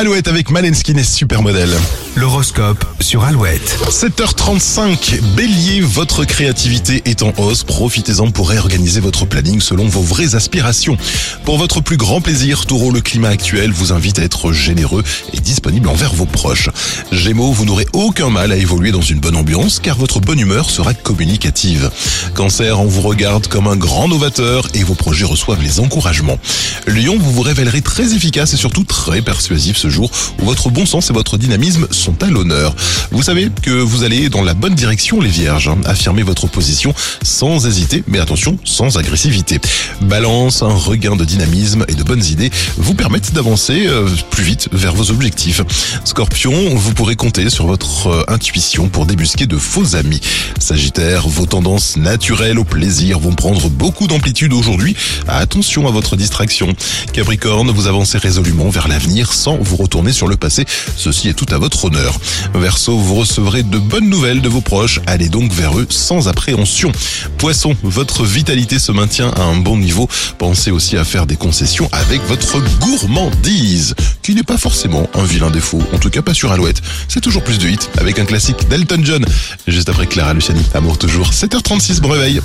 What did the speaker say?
Alouette avec Malenskin et Supermodel. L'horoscope sur Alouette. 7h35, Bélier, votre créativité est en hausse. Profitez-en pour réorganiser votre planning selon vos vraies aspirations. Pour votre plus grand plaisir, Taureau, le climat actuel vous invite à être généreux et disponible envers vos proches. Gémeaux, vous n'aurez aucun mal à évoluer dans une bonne ambiance car votre bonne humeur sera communicative. Cancer, on vous regarde comme un grand novateur et vos projets reçoivent les encouragements. Lion, vous vous révélerez très efficace et surtout très persuasif ce jour où votre bon sens et votre dynamisme sont à l'honneur. Vous savez que vous allez dans la bonne direction les vierges. Affirmez votre position sans hésiter, mais attention, sans agressivité. Balance, un regain de dynamisme et de bonnes idées vous permettent d'avancer euh, plus vite vers vos objectifs. Scorpion, vous pourrez compter sur votre euh, intuition pour débusquer de faux amis. Sagittaire, vos tendances naturelles au plaisir vont prendre beaucoup d'amplitude aujourd'hui. Attention à votre distraction. Capricorne, vous avancez résolument vers l'avenir sans vous retourner sur le passé. Ceci est tout à votre honneur. Verseau, vous recevrez de bonnes nouvelles de vos proches. Allez donc vers eux sans appréhension. Poisson, votre vitalité se maintient à un bon niveau. Pensez aussi à faire des concessions avec votre gourmandise, qui n'est pas forcément un vilain défaut. En tout cas, pas sur Alouette. C'est toujours plus de hits avec un classique d'Elton John. Juste après Clara Luciani. Amour toujours. 7h36, bon réveil.